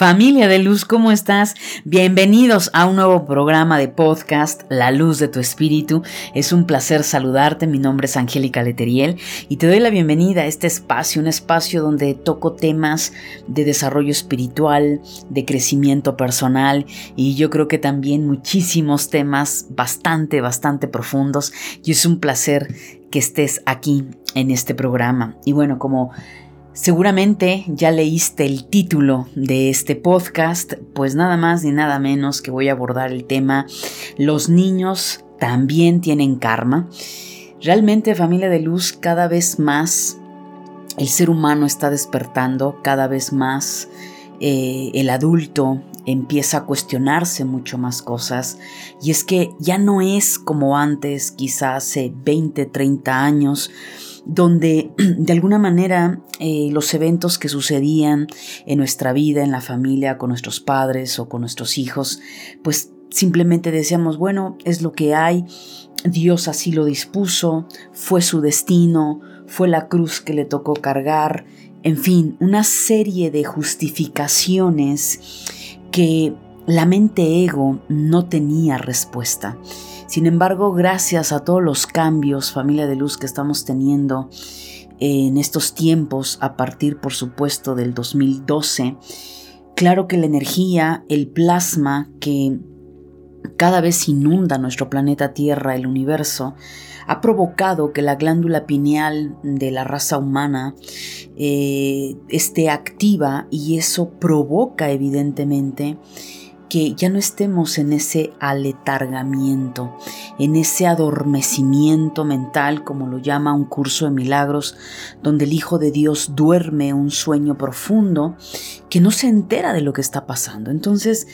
Familia de Luz, ¿cómo estás? Bienvenidos a un nuevo programa de podcast, La Luz de tu Espíritu. Es un placer saludarte, mi nombre es Angélica Leteriel y te doy la bienvenida a este espacio, un espacio donde toco temas de desarrollo espiritual, de crecimiento personal y yo creo que también muchísimos temas bastante, bastante profundos y es un placer que estés aquí en este programa. Y bueno, como Seguramente ya leíste el título de este podcast, pues nada más ni nada menos que voy a abordar el tema Los niños también tienen karma. Realmente familia de luz, cada vez más el ser humano está despertando, cada vez más eh, el adulto empieza a cuestionarse mucho más cosas y es que ya no es como antes, quizás hace 20, 30 años, donde de alguna manera eh, los eventos que sucedían en nuestra vida, en la familia, con nuestros padres o con nuestros hijos, pues simplemente decíamos, bueno, es lo que hay, Dios así lo dispuso, fue su destino, fue la cruz que le tocó cargar, en fin, una serie de justificaciones que la mente ego no tenía respuesta. Sin embargo, gracias a todos los cambios, familia de luz, que estamos teniendo en estos tiempos, a partir, por supuesto, del 2012, claro que la energía, el plasma que cada vez inunda nuestro planeta Tierra, el universo, ha provocado que la glándula pineal de la raza humana eh, esté activa y eso provoca evidentemente que ya no estemos en ese aletargamiento, en ese adormecimiento mental, como lo llama un curso de milagros, donde el Hijo de Dios duerme un sueño profundo que no se entera de lo que está pasando. Entonces,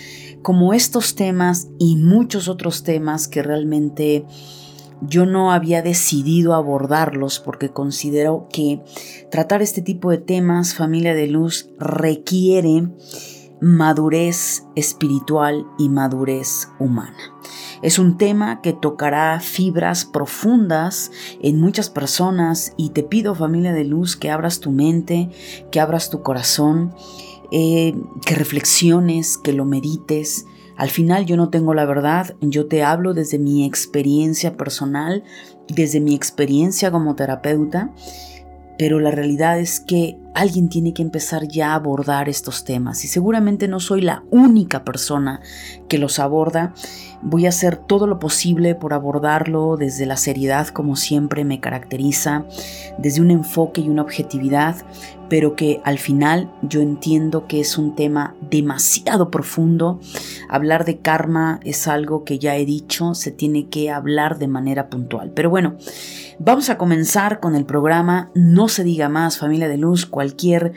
como estos temas y muchos otros temas que realmente yo no había decidido abordarlos porque considero que tratar este tipo de temas, familia de luz, requiere madurez espiritual y madurez humana. Es un tema que tocará fibras profundas en muchas personas y te pido familia de luz que abras tu mente, que abras tu corazón, eh, que reflexiones, que lo medites. Al final yo no tengo la verdad, yo te hablo desde mi experiencia personal, desde mi experiencia como terapeuta pero la realidad es que alguien tiene que empezar ya a abordar estos temas y seguramente no soy la única persona que los aborda. Voy a hacer todo lo posible por abordarlo desde la seriedad como siempre me caracteriza, desde un enfoque y una objetividad, pero que al final yo entiendo que es un tema demasiado profundo. Hablar de karma es algo que ya he dicho, se tiene que hablar de manera puntual. Pero bueno, Vamos a comenzar con el programa No se diga más, familia de luz, cualquier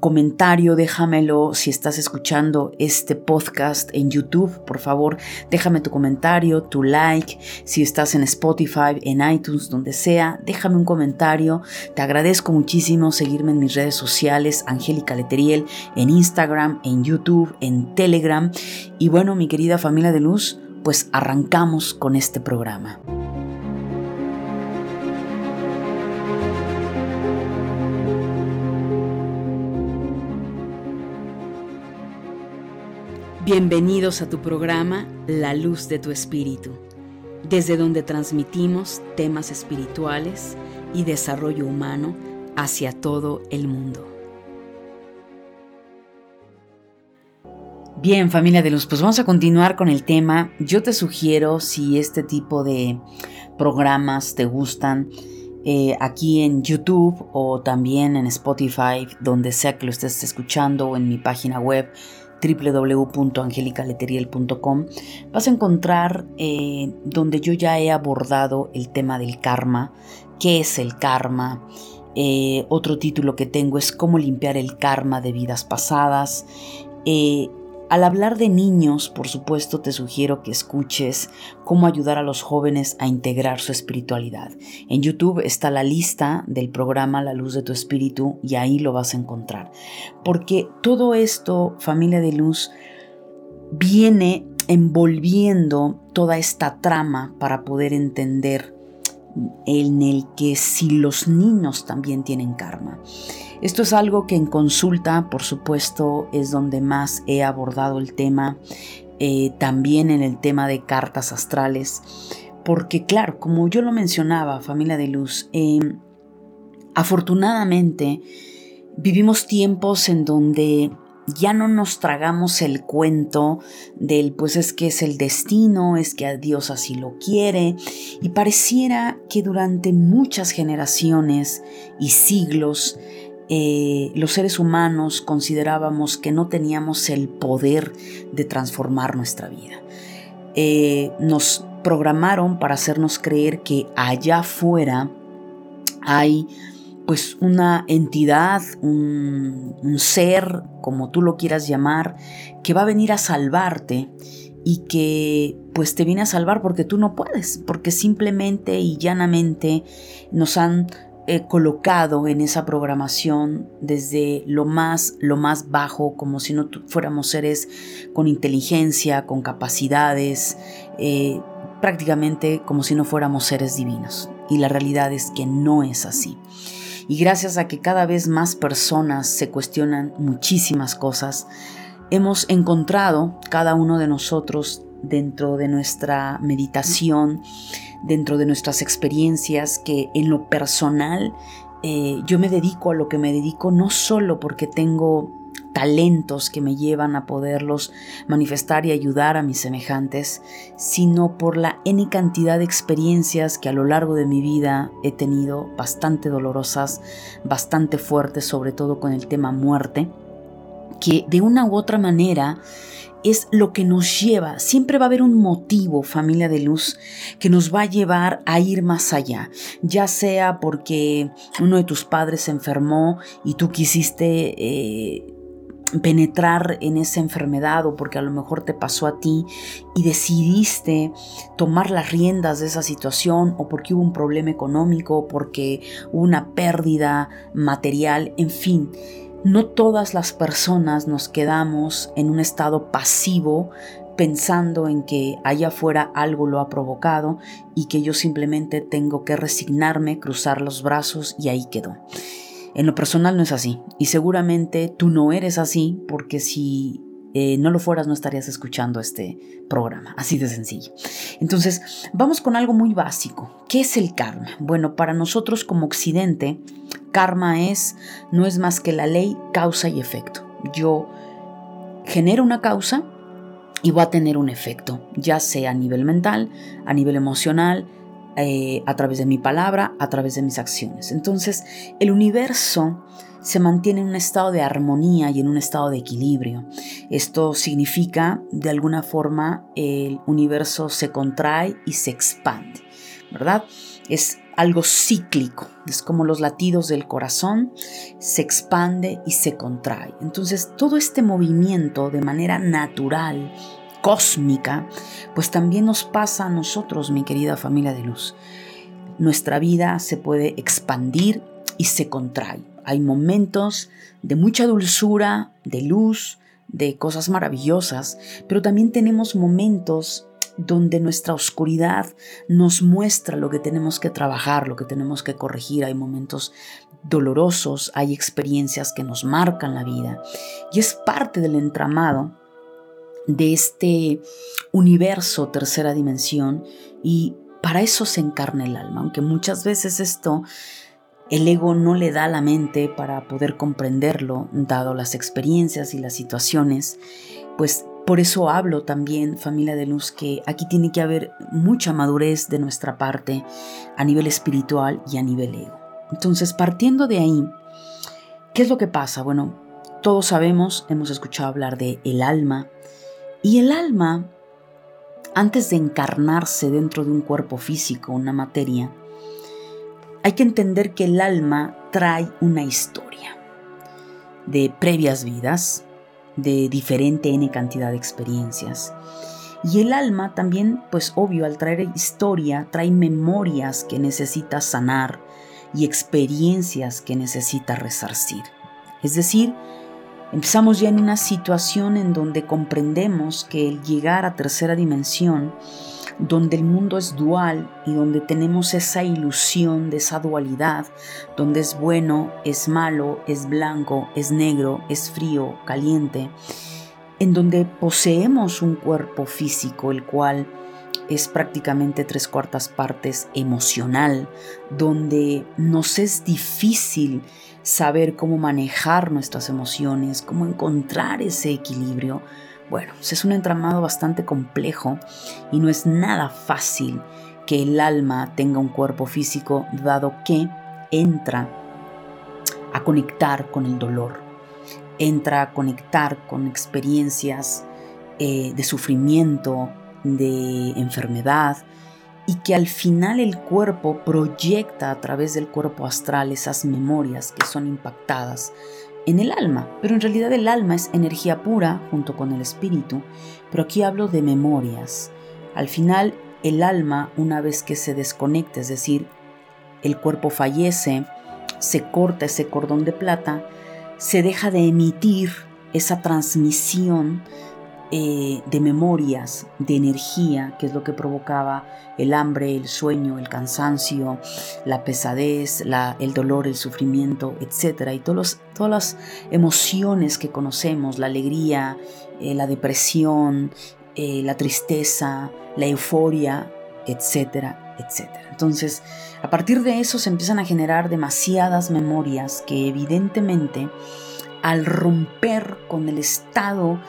comentario, déjamelo si estás escuchando este podcast en YouTube, por favor, déjame tu comentario, tu like, si estás en Spotify, en iTunes, donde sea, déjame un comentario, te agradezco muchísimo seguirme en mis redes sociales, Angélica Leteriel, en Instagram, en YouTube, en Telegram, y bueno, mi querida familia de luz, pues arrancamos con este programa. Bienvenidos a tu programa La Luz de tu Espíritu, desde donde transmitimos temas espirituales y desarrollo humano hacia todo el mundo. Bien, familia de luz, pues vamos a continuar con el tema. Yo te sugiero, si este tipo de programas te gustan, eh, aquí en YouTube o también en Spotify, donde sea que lo estés escuchando o en mi página web, www.angelicaleteriel.com vas a encontrar eh, donde yo ya he abordado el tema del karma, qué es el karma. Eh, otro título que tengo es cómo limpiar el karma de vidas pasadas. Eh, al hablar de niños, por supuesto, te sugiero que escuches cómo ayudar a los jóvenes a integrar su espiritualidad. En YouTube está la lista del programa La Luz de tu Espíritu y ahí lo vas a encontrar. Porque todo esto, familia de luz, viene envolviendo toda esta trama para poder entender en el que si los niños también tienen karma. Esto es algo que en consulta, por supuesto, es donde más he abordado el tema, eh, también en el tema de cartas astrales, porque claro, como yo lo mencionaba, familia de luz, em, afortunadamente vivimos tiempos en donde ya no nos tragamos el cuento del pues es que es el destino, es que a Dios así lo quiere, y pareciera que durante muchas generaciones y siglos eh, los seres humanos considerábamos que no teníamos el poder de transformar nuestra vida. Eh, nos programaron para hacernos creer que allá afuera hay pues una entidad, un, ser, como tú lo quieras llamar, que va a venir a salvarte y que pues te viene a salvar porque tú no puedes, porque simplemente y llanamente nos han eh, colocado en esa programación desde lo más, lo más bajo, como si no fuéramos seres con inteligencia, con capacidades, eh, prácticamente como si no fuéramos seres divinos. Y la realidad es que no es así. Y gracias a que cada vez más personas se cuestionan muchísimas cosas, hemos encontrado cada uno de nosotros dentro de nuestra meditación, dentro de nuestras experiencias, que en lo personal eh, yo me dedico a lo que me dedico no solo porque tengo talentos que me llevan a poderlos manifestar y ayudar a mis semejantes, sino por la N cantidad de experiencias que a lo largo de mi vida he tenido, bastante dolorosas, bastante fuertes, sobre todo con el tema muerte, que de una u otra manera es lo que nos lleva, siempre va a haber un motivo, familia de luz, que nos va a llevar a ir más allá, ya sea porque uno de tus padres se enfermó y tú quisiste eh, penetrar en esa enfermedad o porque a lo mejor te pasó a ti y decidiste tomar las riendas de esa situación o porque hubo un problema económico, porque hubo una pérdida material, en fin. No todas las personas nos quedamos en un estado pasivo pensando en que allá afuera algo lo ha provocado y que yo simplemente tengo que resignarme, cruzar los brazos y ahí quedó. En lo personal no es así y seguramente tú no eres así porque si eh, no lo fueras no estarías escuchando este programa, así de sencillo. Entonces, vamos con algo muy básico. ¿Qué es el karma? Bueno, para nosotros como occidente, karma es no es más que la ley causa y efecto. Yo genero una causa y voy a tener un efecto, ya sea a nivel mental, a nivel emocional, eh, a través de mi palabra, a través de mis acciones. Entonces, el universo se mantiene en un estado de armonía y en un estado de equilibrio. Esto significa, de alguna forma, el universo se contrae y se expande, ¿verdad? Es algo cíclico, es como los latidos del corazón, se expande y se contrae. Entonces, todo este movimiento de manera natural, cósmica, pues también nos pasa a nosotros, mi querida familia de luz. Nuestra vida se puede expandir y se contrae. Hay momentos de mucha dulzura, de luz, de cosas maravillosas, pero también tenemos momentos donde nuestra oscuridad nos muestra lo que tenemos que trabajar, lo que tenemos que corregir. Hay momentos dolorosos, hay experiencias que nos marcan la vida y es parte del entramado de este universo tercera dimensión y para eso se encarna el alma, aunque muchas veces esto el ego no le da la mente para poder comprenderlo, dado las experiencias y las situaciones, pues por eso hablo también, familia de luz, que aquí tiene que haber mucha madurez de nuestra parte a nivel espiritual y a nivel ego. Entonces, partiendo de ahí, ¿qué es lo que pasa? Bueno, todos sabemos, hemos escuchado hablar de el alma, y el alma, antes de encarnarse dentro de un cuerpo físico, una materia, hay que entender que el alma trae una historia de previas vidas, de diferente N cantidad de experiencias. Y el alma también, pues obvio, al traer historia, trae memorias que necesita sanar y experiencias que necesita resarcir. Es decir, Empezamos ya en una situación en donde comprendemos que el llegar a tercera dimensión donde el mundo es dual y donde tenemos esa ilusión de esa dualidad, donde es bueno, es malo, es blanco, es negro, es frío, caliente, en donde poseemos un cuerpo físico, el cual es prácticamente tres cuartas partes emocional, donde nos es difícil saber cómo manejar nuestras emociones, cómo encontrar ese equilibrio. Bueno, pues es un entramado bastante complejo y no es nada fácil que el alma tenga un cuerpo físico dado que entra a conectar con el dolor, entra a conectar con experiencias eh, de sufrimiento, de enfermedad, y que al final el cuerpo proyecta a través del cuerpo astral esas memorias que son impactadas en el alma, pero en realidad el alma es energía pura junto con el espíritu, pero aquí hablo de memorias. Al final el alma, una vez que se desconecta, es decir, el cuerpo fallece, se corta ese cordón de plata, se deja de emitir esa transmisión eh, de memorias, de energía, que es lo que provocaba el hambre, el sueño, el cansancio, la pesadez, el dolor, el sufrimiento, etc. Y todos todas las emociones que conocemos, la alegría, eh, la depresión, eh, la tristeza, la euforia, etcétera, etcétera. Entonces, a partir de eso se empiezan a generar demasiadas memorias que evidentemente al romper con el estado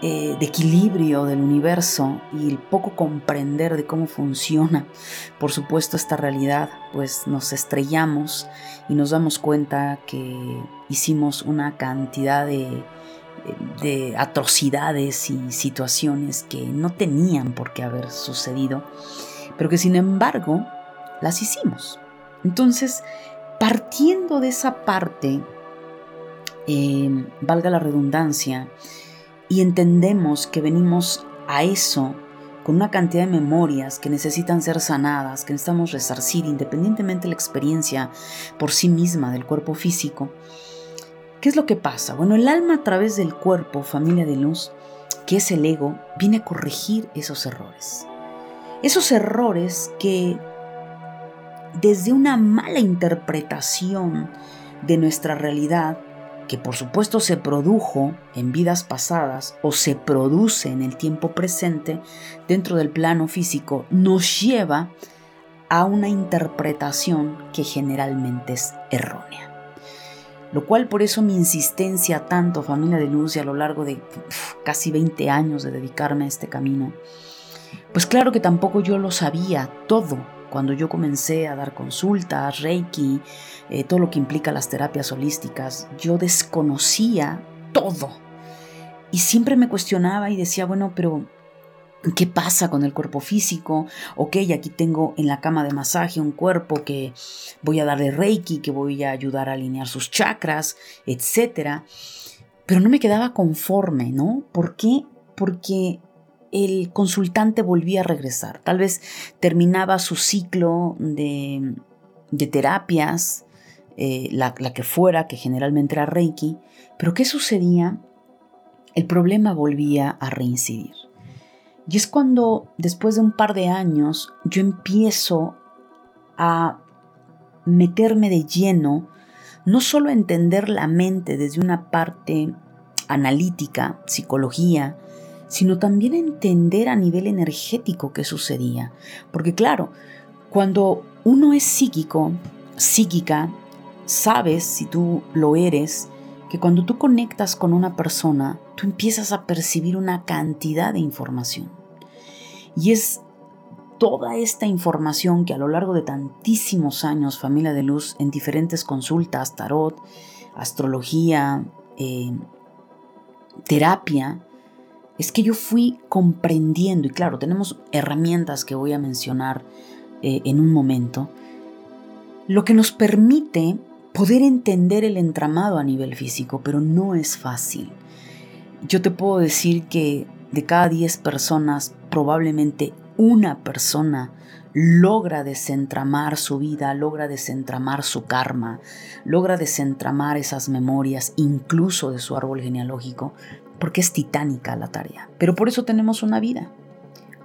eh, de equilibrio del universo y el poco comprender de cómo funciona, por supuesto, esta realidad, pues nos estrellamos y nos damos cuenta que hicimos una cantidad de, de atrocidades y situaciones que no tenían por qué haber sucedido, pero que sin embargo las hicimos. Entonces, partiendo de esa parte, eh, valga la redundancia, y entendemos que venimos a eso con una cantidad de memorias que necesitan ser sanadas, que necesitamos resarcir independientemente de la experiencia por sí misma del cuerpo físico. ¿Qué es lo que pasa? Bueno, el alma a través del cuerpo, familia de luz, que es el ego, viene a corregir esos errores. Esos errores que desde una mala interpretación de nuestra realidad que por supuesto se produjo en vidas pasadas o se produce en el tiempo presente dentro del plano físico, nos lleva a una interpretación que generalmente es errónea. Lo cual por eso mi insistencia tanto, familia de luz, a lo largo de casi 20 años de dedicarme a este camino, pues claro que tampoco yo lo sabía todo cuando yo comencé a dar consultas, Reiki, eh, todo lo que implica las terapias holísticas, yo desconocía todo. Y siempre me cuestionaba y decía, bueno, pero ¿qué pasa con el cuerpo físico? Ok, aquí tengo en la cama de masaje un cuerpo que voy a darle Reiki, que voy a ayudar a alinear sus chakras, etc. Pero no me quedaba conforme, ¿no? ¿Por qué? Porque el consultante volvía a regresar. Tal vez terminaba su ciclo de, terapias, eh, la, la, que fuera, que generalmente era Reiki, pero ¿qué sucedía? El problema volvía a reincidir. Y es cuando, después de un par de años, yo empiezo a meterme de lleno, no solo a entender la mente desde una parte analítica, psicología, sino también entender a nivel energético qué sucedía. Porque claro, cuando uno es psíquico, psíquica, sabes si tú lo eres, que cuando tú conectas con una persona, tú empiezas a percibir una cantidad de información. Y es toda esta información que a lo largo de tantísimos años, familia de luz, en diferentes consultas, tarot, astrología, eh, terapia, es que yo fui comprendiendo, y claro, tenemos herramientas que voy a mencionar eh, en un momento, lo que nos permite poder entender el entramado a nivel físico, pero no es fácil. Yo te puedo decir que de cada 10 personas, probablemente una persona logra desentramar su vida, logra desentramar su karma, logra desentramar esas memorias, incluso de su árbol genealógico, porque es titánica la tarea. Pero por eso tenemos una vida.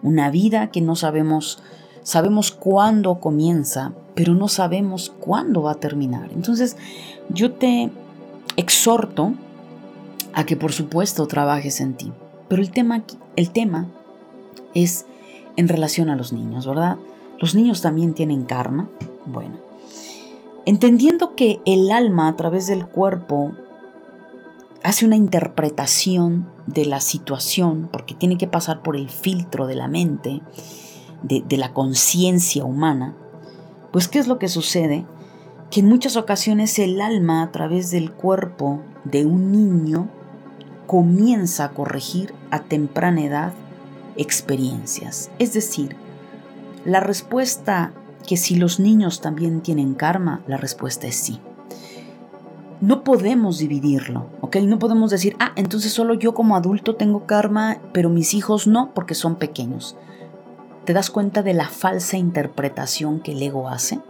una vida que no sabemos, sabemos cuándo comienza, pero no sabemos cuándo va a terminar. Entonces, yo te exhorto a que por supuesto trabajes en ti. Pero el tema, el tema es en relación a los niños, ¿verdad? Los niños también tienen karma. Bueno, entendiendo que el alma a través del cuerpo hace una interpretación de la situación, porque tiene que pasar por el filtro de la mente, de, la conciencia humana, pues ¿qué es lo que sucede? Que en muchas ocasiones el alma a través del cuerpo de un niño comienza a corregir a temprana edad experiencias. Es decir, la respuesta que si los niños también tienen karma, la respuesta es sí. No podemos dividirlo, ¿ok? No podemos decir, ah, entonces solo yo como adulto tengo karma, pero mis hijos no porque son pequeños. ¿Te das cuenta de la falsa interpretación que el ego hace?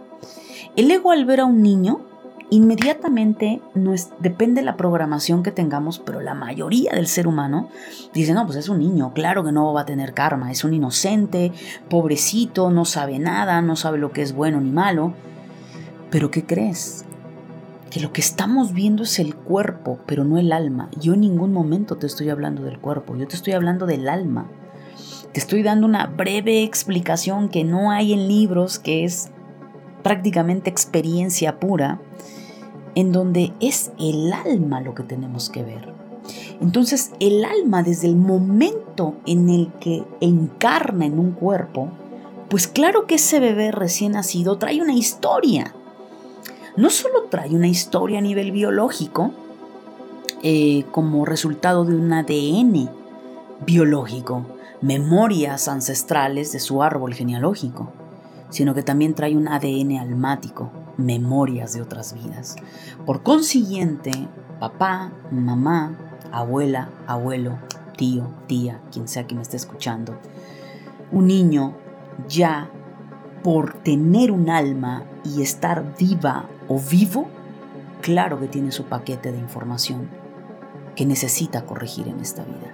El ego al ver a un niño inmediatamente no es, depende de la programación que tengamos, pero la mayoría del ser humano dice, no, pues es un niño, claro que no va a tener karma, es un inocente, pobrecito, no sabe nada, no sabe lo que es bueno ni malo. Pero ¿qué crees? Que lo que estamos viendo es el cuerpo, pero no el alma. Yo en ningún momento te estoy hablando del cuerpo, yo te estoy hablando del alma. Te estoy dando una breve explicación que no hay en libros, que es prácticamente experiencia pura, en donde es el alma lo que tenemos que ver. Entonces el alma desde el momento en el que encarna en un cuerpo, pues claro que ese bebé recién nacido trae una historia. No solo trae una historia a nivel biológico, eh, como resultado de un ADN biológico, memorias ancestrales de su árbol genealógico, sino que también trae un ADN almático, memorias de otras vidas. Por consiguiente, papá, mamá, abuela, abuelo, tío, tía, quien sea que me esté escuchando, un niño ya por tener un alma y estar viva o vivo, claro que tiene su paquete de información que necesita corregir en esta vida.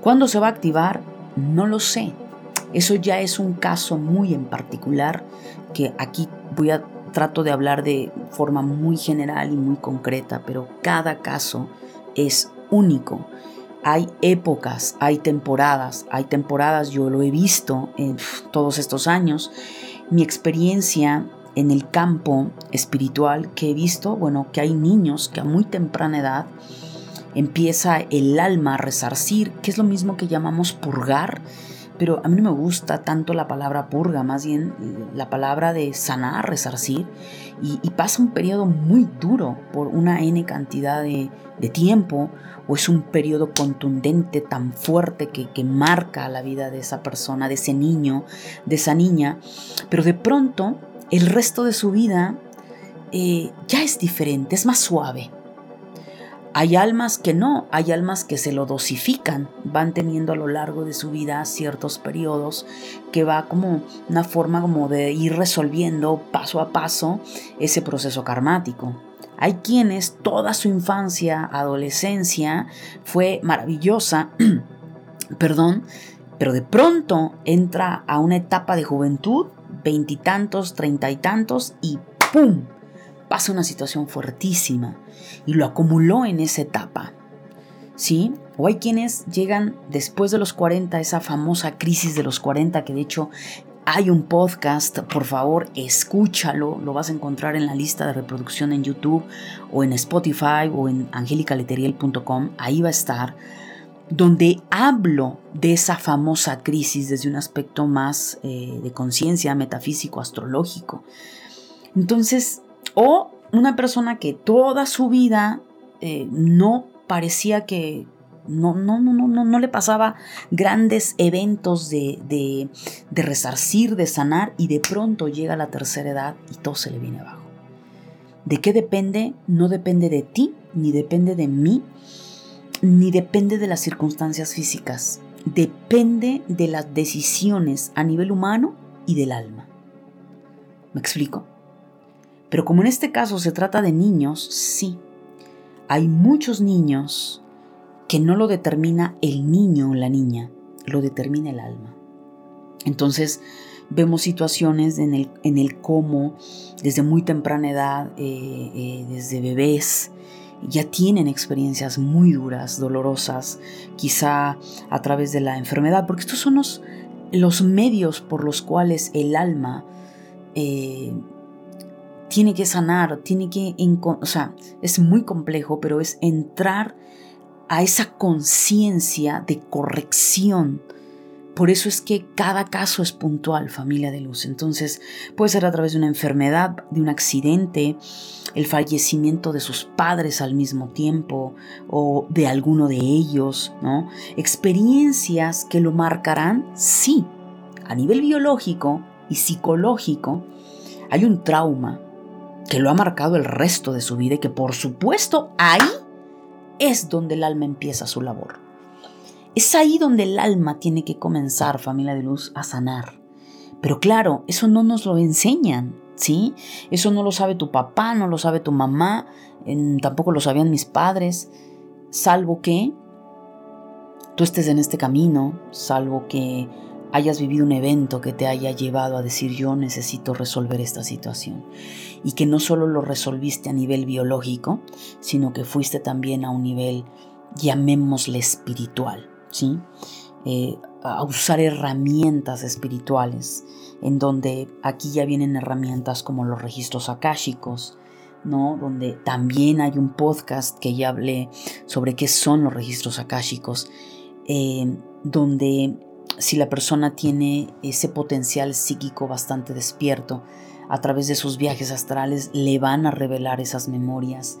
¿Cuándo se va a activar? No lo sé. Eso ya es un caso muy en particular que aquí voy a trato de hablar de forma muy general y muy concreta, pero cada caso es único. Hay épocas, hay temporadas, hay temporadas, yo lo he visto en todos estos años. Mi experiencia en el campo espiritual que he visto, bueno, que hay niños que a muy temprana edad empieza el alma a resarcir, que es lo mismo que llamamos purgar, pero a mí no me gusta tanto la palabra purga, más bien la palabra de sanar, resarcir, y, pasa un periodo muy duro por una N cantidad de, tiempo, o es un periodo contundente tan fuerte que, que marca la vida de esa persona, de ese niño, de esa niña, pero de pronto el resto de su vida eh, ya es diferente, es más suave. Hay almas que no, hay almas que se lo dosifican, van teniendo a lo largo de su vida ciertos periodos que va como una forma como de ir resolviendo paso a paso ese proceso karmático. Hay quienes toda su infancia, adolescencia fue maravillosa, perdón, pero de pronto entra a una etapa de juventud, veintitantos, treinta y tantos, y ¡pum! pasa una situación fuertísima y lo acumuló en esa etapa. ¿Sí? O hay quienes llegan después de los 40, esa famosa crisis de los 40, que de hecho hay un podcast, por favor, escúchalo, lo vas a encontrar en la lista de reproducción en YouTube o en Spotify o en angelicaleteriel.com, ahí va a estar, donde hablo de esa famosa crisis desde un aspecto más eh, de conciencia, metafísico, astrológico. Entonces, o una persona que toda su vida eh, no parecía que no, no, no, no, no le pasaba grandes eventos de, de, de resarcir, de sanar y de pronto llega la tercera edad y todo se le viene abajo. ¿De qué depende? No depende de ti, ni depende de mí, ni depende de las circunstancias físicas. Depende de las decisiones a nivel humano y del alma. ¿Me explico? Pero como en este caso se trata de niños, sí, hay muchos niños que no lo determina el niño o la niña, lo determina el alma. Entonces vemos situaciones en el, en el cómo desde muy temprana edad, eh, eh, desde bebés, ya tienen experiencias muy duras, dolorosas, quizá a través de la enfermedad, porque estos son los, medios por los cuales el alma eh, tiene que sanar, tiene que, o sea, es muy complejo, pero es entrar a esa conciencia de corrección por eso es que cada caso es puntual, familia de luz. Entonces puede ser a través de una enfermedad, de un accidente, el fallecimiento de sus padres al mismo tiempo o de alguno de ellos, ¿no? Experiencias que lo marcarán, sí, a nivel biológico y psicológico. Hay un trauma que lo ha marcado el resto de su vida y que por supuesto ahí es donde el alma empieza su labor. Es ahí donde el alma tiene que comenzar, familia de luz, a sanar. Pero claro, eso no nos lo enseñan, ¿sí? Eso no lo sabe tu papá, no lo sabe tu mamá, tampoco lo sabían mis padres, salvo que tú estés en este camino, salvo que hayas vivido un evento que te haya llevado a decir yo necesito resolver esta situación. Y que no solo lo resolviste a nivel biológico, sino que fuiste también a un nivel, llamémosle espiritual. ¿Sí? Eh, a usar herramientas espirituales, en donde aquí ya vienen herramientas como los registros akáshicos, ¿no? Donde también hay un podcast que ya hablé sobre qué son los registros akáshicos, eh, donde si la persona tiene ese potencial psíquico bastante despierto, a través de sus viajes astrales le van a revelar esas memorias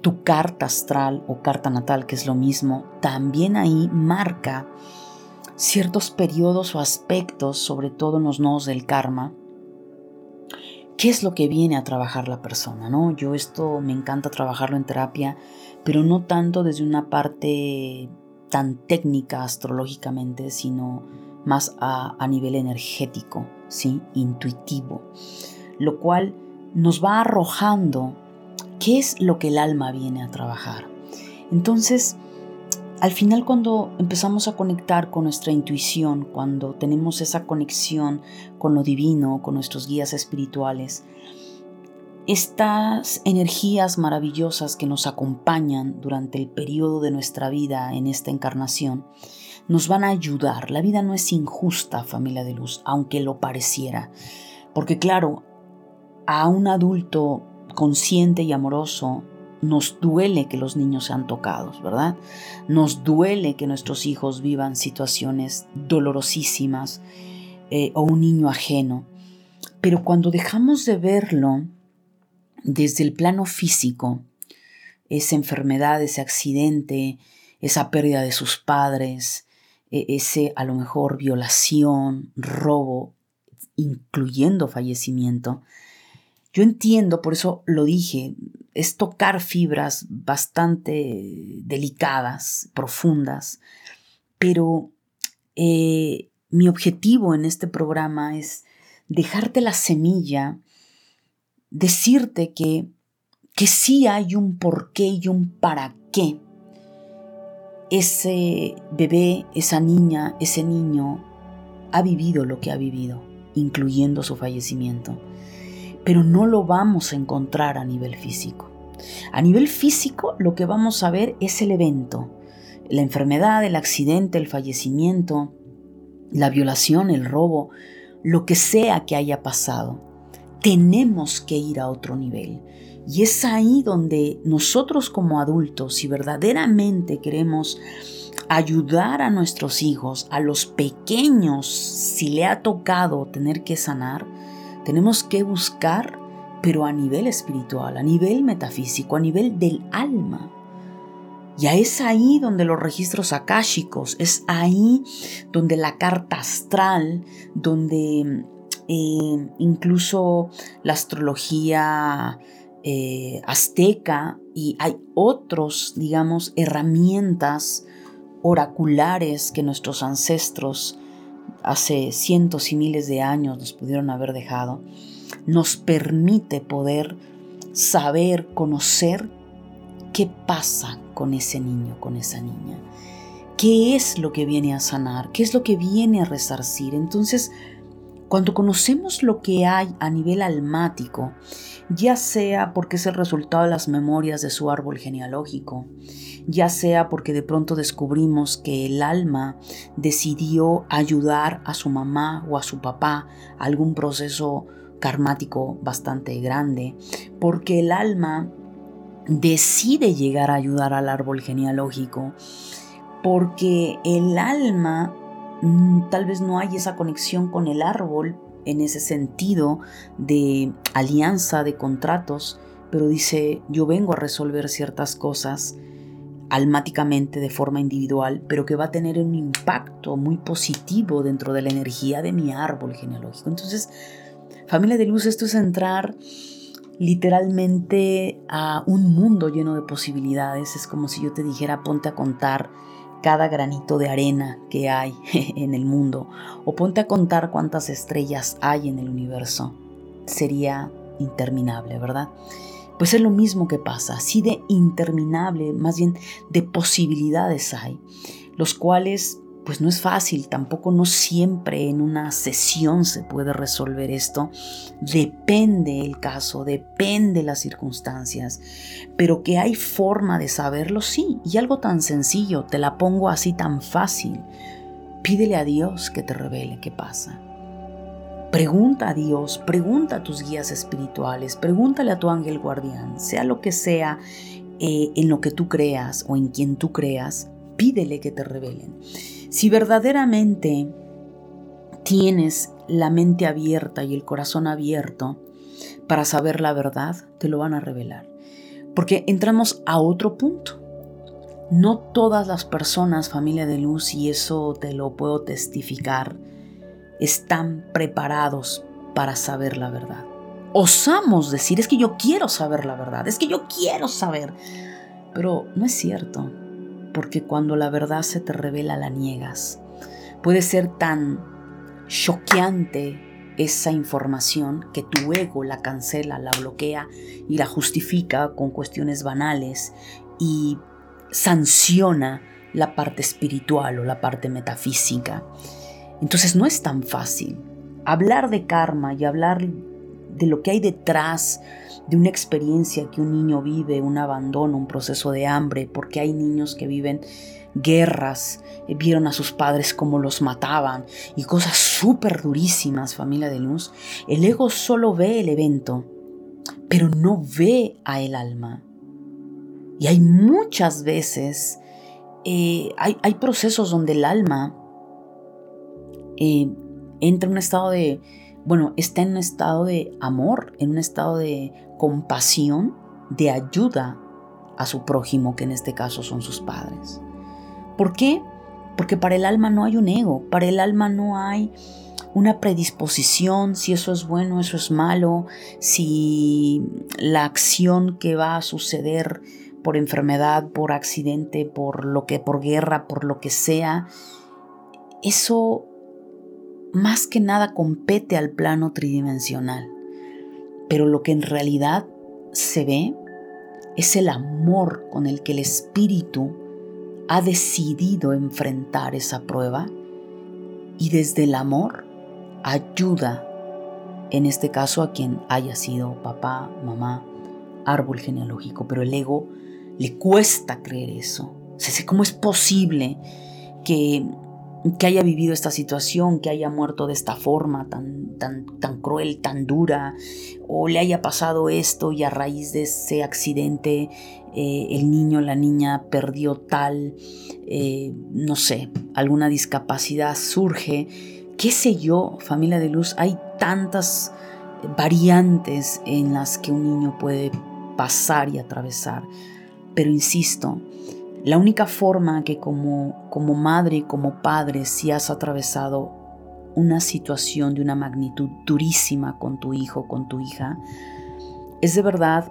tu carta astral o carta natal, que es lo mismo, también ahí marca ciertos periodos o aspectos, sobre todo en los nodos del karma, qué es lo que viene a trabajar la persona, ¿no? Yo esto me encanta trabajarlo en terapia, pero no tanto desde una parte tan técnica astrológicamente, sino más a, a nivel energético, ¿sí? Intuitivo, lo cual nos va arrojando ¿Qué es lo que el alma viene a trabajar? Entonces, al final cuando empezamos a conectar con nuestra intuición, cuando tenemos esa conexión con lo divino, con nuestros guías espirituales, estas energías maravillosas que nos acompañan durante el periodo de nuestra vida en esta encarnación, nos van a ayudar. La vida no es injusta, familia de luz, aunque lo pareciera. Porque claro, a un adulto consciente y amoroso, nos duele que los niños sean tocados, ¿verdad? Nos duele que nuestros hijos vivan situaciones dolorosísimas eh, o un niño ajeno. Pero cuando dejamos de verlo desde el plano físico, esa enfermedad, ese accidente, esa pérdida de sus padres, e, ese a lo mejor violación, robo, incluyendo fallecimiento, yo entiendo, por eso lo dije, es tocar fibras bastante delicadas, profundas, pero eh, mi objetivo en este programa es dejarte la semilla, decirte que, que sí hay un porqué y un para qué. Ese bebé, esa niña, ese niño ha vivido lo que ha vivido, incluyendo su fallecimiento pero no lo vamos a encontrar a nivel físico. A nivel físico lo que vamos a ver es el evento, la enfermedad, el accidente, el fallecimiento, la violación, el robo, lo que sea que haya pasado. Tenemos que ir a otro nivel. Y es ahí donde nosotros como adultos, si verdaderamente queremos ayudar a nuestros hijos, a los pequeños, si le ha tocado tener que sanar, tenemos que buscar, pero a nivel espiritual, a nivel metafísico, a nivel del alma. Ya es ahí donde los registros akáshicos, es ahí donde la carta astral, donde eh, incluso la astrología eh, azteca y hay otros, digamos, herramientas oraculares que nuestros ancestros hace cientos y miles de años nos pudieron haber dejado, nos permite poder saber, conocer qué pasa con ese niño, con esa niña, qué es lo que viene a sanar, qué es lo que viene a resarcir. Entonces, cuando conocemos lo que hay a nivel almático, ya sea porque es el resultado de las memorias de su árbol genealógico, ya sea porque de pronto descubrimos que el alma decidió ayudar a su mamá o a su papá a algún proceso karmático bastante grande, porque el alma decide llegar a ayudar al árbol genealógico, porque el alma mm, tal vez no hay esa conexión con el árbol en ese sentido de alianza, de contratos, pero dice, yo vengo a resolver ciertas cosas almáticamente de forma individual, pero que va a tener un impacto muy positivo dentro de la energía de mi árbol genealógico. Entonces, familia de luz, esto es entrar literalmente a un mundo lleno de posibilidades. Es como si yo te dijera, ponte a contar cada granito de arena que hay en el mundo o ponte a contar cuántas estrellas hay en el universo. Sería interminable, ¿verdad? Pues es lo mismo que pasa, así de interminable, más bien de posibilidades hay, los cuales pues no es fácil, tampoco no siempre en una sesión se puede resolver esto. Depende el caso, depende las circunstancias, pero que hay forma de saberlo, sí, y algo tan sencillo, te la pongo así tan fácil. Pídele a Dios que te revele qué pasa. Pregunta a Dios, pregunta a tus guías espirituales, pregúntale a tu ángel guardián, sea lo que sea eh, en lo que tú creas o en quien tú creas, pídele que te revelen. Si verdaderamente tienes la mente abierta y el corazón abierto para saber la verdad, te lo van a revelar. Porque entramos a otro punto. No todas las personas, familia de luz, y eso te lo puedo testificar, están preparados para saber la verdad. Osamos decir, es que yo quiero saber la verdad, es que yo quiero saber. Pero no es cierto porque cuando la verdad se te revela la niegas. Puede ser tan choqueante esa información que tu ego la cancela, la bloquea y la justifica con cuestiones banales y sanciona la parte espiritual o la parte metafísica. Entonces no es tan fácil. Hablar de karma y hablar de lo que hay detrás de una experiencia que un niño vive, un abandono, un proceso de hambre, porque hay niños que viven guerras, eh, vieron a sus padres como los mataban y cosas súper durísimas, familia de luz. El ego solo ve el evento, pero no ve a el alma. Y hay muchas veces, eh, hay, procesos donde el alma eh, entra en un estado de, bueno, está en un estado de amor, en un estado de compasión, de ayuda a su prójimo, que en este caso son sus padres. ¿Por qué? Porque para el alma no hay un ego, para el alma no hay una predisposición, si eso es bueno, eso es malo, si la acción que va a suceder por enfermedad, por accidente, por lo que por guerra, por lo que sea, eso más que nada compete al plano tridimensional. Pero lo que en realidad se ve es el amor con el que el espíritu ha decidido enfrentar esa prueba y desde el amor ayuda, en este caso a quien haya sido papá, mamá, árbol genealógico, pero el ego le cuesta creer eso. ¿Cómo es posible que que haya vivido esta situación, que haya muerto de esta forma tan, tan, tan cruel, tan dura, o le haya pasado esto y a raíz de ese accidente eh, el niño, la niña perdió tal, eh, no sé, alguna discapacidad surge, qué sé yo, familia de luz, hay tantas variantes en las que un niño puede pasar y atravesar, pero insisto, la única forma que como, como madre como padre, si has atravesado una situación de una magnitud durísima con tu hijo, con tu hija, es de verdad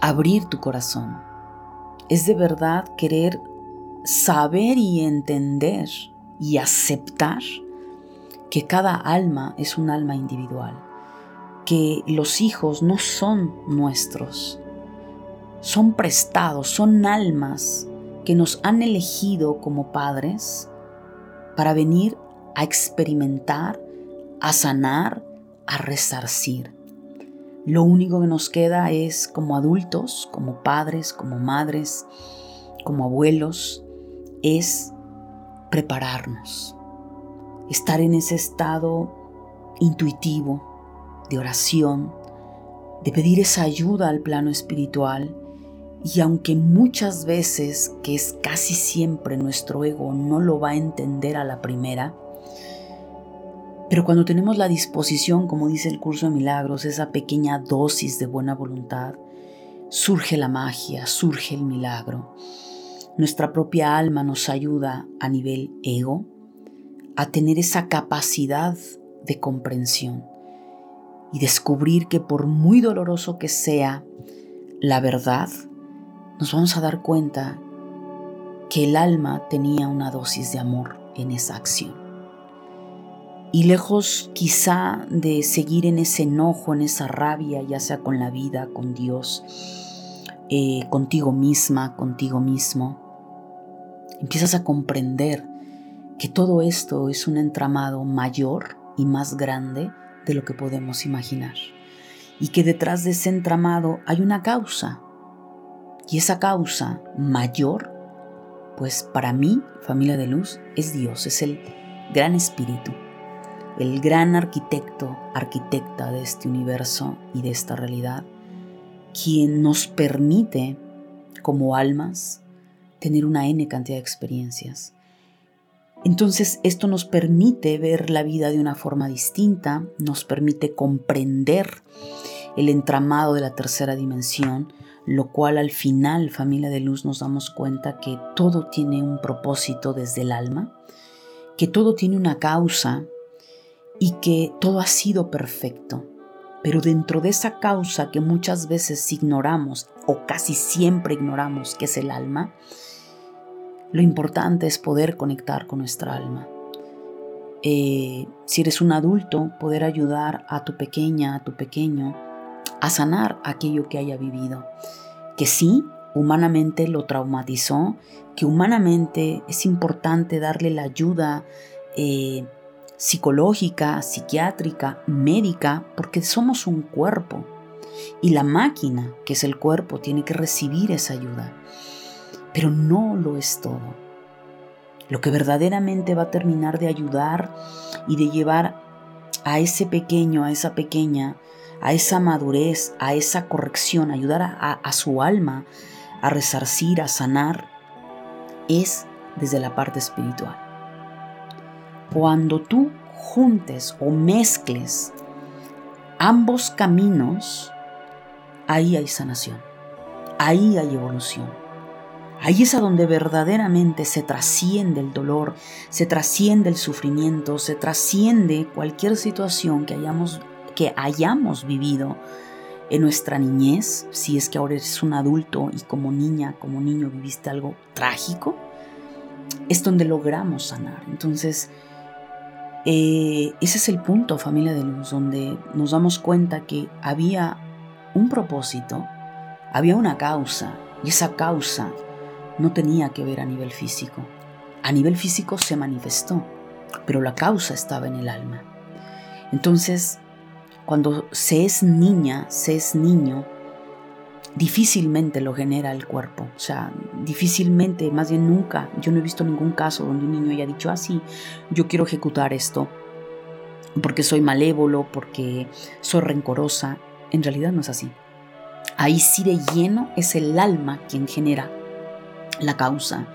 abrir tu corazón. Es de verdad querer saber y entender y aceptar que cada alma es un alma individual, que los hijos no son nuestros, son prestados, son almas que nos han elegido como padres para venir a experimentar, a sanar, a resarcir. Lo único que nos queda es como adultos, como padres, como madres, como abuelos, es prepararnos, estar en ese estado intuitivo de oración, de pedir esa ayuda al plano espiritual y aunque muchas veces, que es casi siempre nuestro ego, no lo va a entender a la primera, pero cuando tenemos la disposición, como dice el curso de milagros, esa pequeña dosis de buena voluntad, surge la magia, surge el milagro. Nuestra propia alma nos ayuda a nivel ego a tener esa capacidad de comprensión y descubrir que por muy doloroso que sea la verdad, nos vamos a dar cuenta que el alma tenía una dosis de amor en esa acción. Y lejos quizá de seguir en ese enojo, en esa rabia, ya sea con la vida, con Dios, eh, contigo misma, contigo mismo, empiezas a comprender que todo esto es un entramado mayor y más grande de lo que podemos imaginar. Y que detrás de ese entramado hay una causa, y esa causa mayor, pues para mí, familia de luz, es Dios, es el gran espíritu, el gran arquitecto, arquitecta de este universo y de esta realidad, quien nos permite, como almas, tener una N cantidad de experiencias. Entonces esto nos permite ver la vida de una forma distinta, nos permite comprender el entramado de la tercera dimensión, lo cual al final, familia de luz, nos damos cuenta que todo tiene un propósito desde el alma, que todo tiene una causa y que todo ha sido perfecto. Pero dentro de esa causa que muchas veces ignoramos o casi siempre ignoramos, que es el alma, lo importante es poder conectar con nuestra alma. Eh, si eres un adulto, poder ayudar a tu pequeña, a tu pequeño, a sanar aquello que haya vivido que sí, humanamente lo traumatizó, que humanamente es importante darle la ayuda eh, psicológica, psiquiátrica, médica, porque somos un cuerpo. Y la máquina, que es el cuerpo, tiene que recibir esa ayuda. Pero no lo es todo. Lo que verdaderamente va a terminar de ayudar y de llevar a ese pequeño, a esa pequeña, a esa madurez, a esa corrección, ayudar a, su alma a resarcir, a sanar, es desde la parte espiritual. Cuando tú juntes o mezcles ambos caminos, ahí hay sanación, ahí hay evolución. Ahí es a donde verdaderamente se trasciende el dolor, se trasciende el sufrimiento, se trasciende cualquier situación que hayamos que hayamos vivido en nuestra niñez, si es que ahora eres un adulto y como niña, como niño viviste algo trágico, es donde logramos sanar. Entonces, eh, ese es el punto, familia de luz, donde nos damos cuenta que había un propósito, había una causa, y esa causa no tenía que ver a nivel físico. A nivel físico se manifestó, pero la causa estaba en el alma. Entonces, cuando se es niña, se es niño, difícilmente lo genera el cuerpo. O sea, difícilmente, más bien nunca, yo no he visto ningún caso donde un niño haya dicho, ah, sí, yo quiero ejecutar esto porque soy malévolo, porque soy rencorosa. En realidad no es así. Ahí sí de lleno es el alma quien genera la causa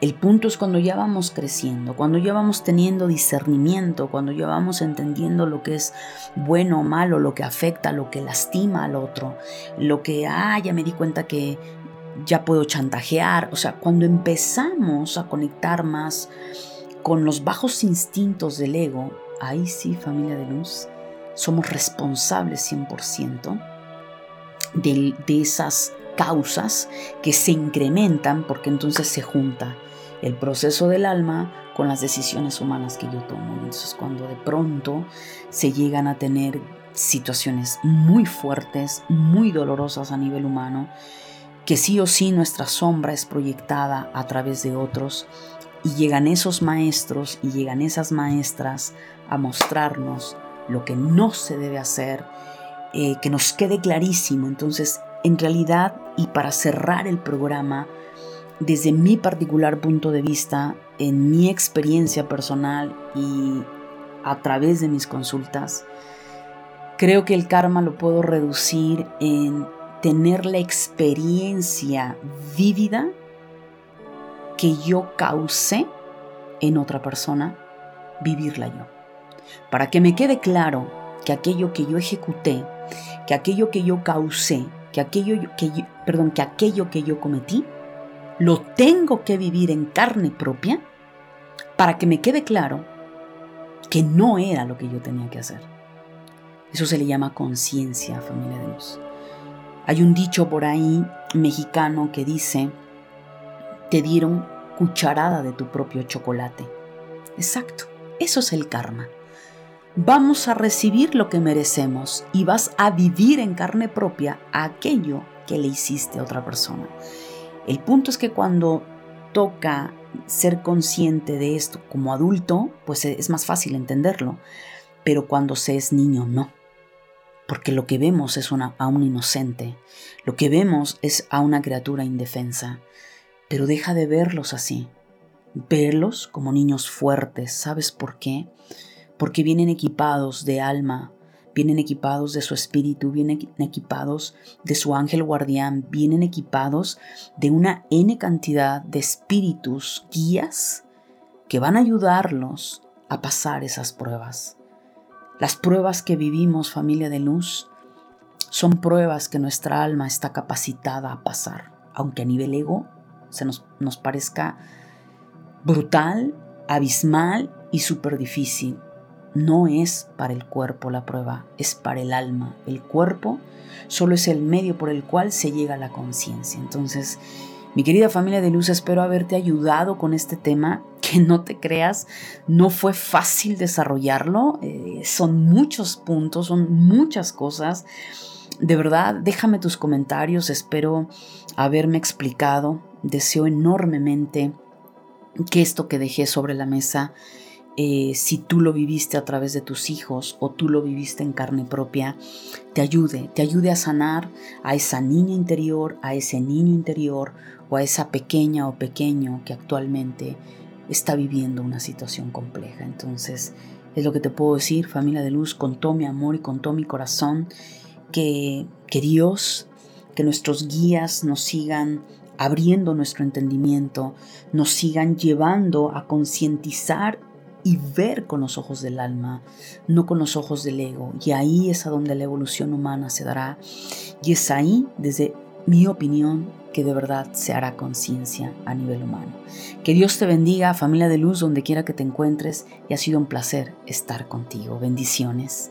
el punto es cuando ya vamos creciendo, cuando ya vamos teniendo discernimiento, cuando ya vamos entendiendo lo que es bueno o malo, lo que afecta, lo que lastima al otro, lo que, ah, ya me di cuenta que ya puedo chantajear. O sea, cuando empezamos a conectar más con los bajos instintos del ego, ahí sí, familia de luz, somos responsables 100% de, de esas causas que se incrementan porque entonces se junta el proceso del alma con las decisiones humanas que yo tomo. Entonces cuando de pronto se llegan a tener situaciones muy fuertes, muy dolorosas a nivel humano, que sí o sí nuestra sombra es proyectada a través de otros y llegan esos maestros y llegan esas maestras a mostrarnos lo que no se debe hacer, eh, que nos quede clarísimo. Entonces, en realidad, y para cerrar el programa, desde mi particular punto de vista, en mi experiencia personal y a través de mis consultas, creo que el karma lo puedo reducir en tener la experiencia vívida que yo causé en otra persona, vivirla yo. Para que me quede claro que aquello que yo ejecuté, que aquello que yo causé, que aquello que perdón, que aquello que yo cometí, lo tengo que vivir en carne propia para que me quede claro que no era lo que yo tenía que hacer. Eso se le llama conciencia, familia de luz. Hay un dicho por ahí mexicano que dice, te dieron cucharada de tu propio chocolate. Exacto, eso es el karma. Vamos a recibir lo que merecemos y vas a vivir en carne propia aquello que le hiciste a otra persona. El punto es que cuando toca ser consciente de esto como adulto, pues es más fácil entenderlo, pero cuando se es niño no. Porque lo que vemos es a un inocente, lo que vemos es a una criatura indefensa, pero deja de verlos así, verlos como niños fuertes, ¿sabes por qué? Porque vienen equipados de alma, vienen equipados de su espíritu, vienen equipados de su ángel guardián, vienen equipados de una N cantidad de espíritus guías que van a ayudarlos a pasar esas pruebas. Las pruebas que vivimos, familia de luz, son pruebas que nuestra alma está capacitada a pasar, aunque a nivel ego se nos, nos parezca brutal, abismal y súper difícil no es para el cuerpo la prueba, es para el alma. El cuerpo solo es el medio por el cual se llega a la conciencia. Entonces, mi querida familia de luz, espero haberte ayudado con este tema, que no te creas, no fue fácil desarrollarlo, eh, son muchos puntos, son muchas cosas. De verdad, déjame tus comentarios, espero haberme explicado, deseo enormemente que esto que dejé sobre la mesa eh, si tú lo viviste a través de tus hijos o tú lo viviste en carne propia, te ayude, te ayude a sanar a esa niña interior, a ese niño interior o a esa pequeña o pequeño que actualmente está viviendo una situación compleja. Entonces, es lo que te puedo decir, familia de luz, con todo mi amor y con todo mi corazón, que, que Dios, que nuestros guías nos sigan abriendo nuestro entendimiento, nos sigan llevando a concientizar y ver con los ojos del alma, no con los ojos del ego. Y ahí es a donde la evolución humana se dará. Y es ahí, desde mi opinión, que de verdad se hará conciencia a nivel humano. Que Dios te bendiga, familia de luz, donde quiera que te encuentres, y ha sido un placer estar contigo. Bendiciones.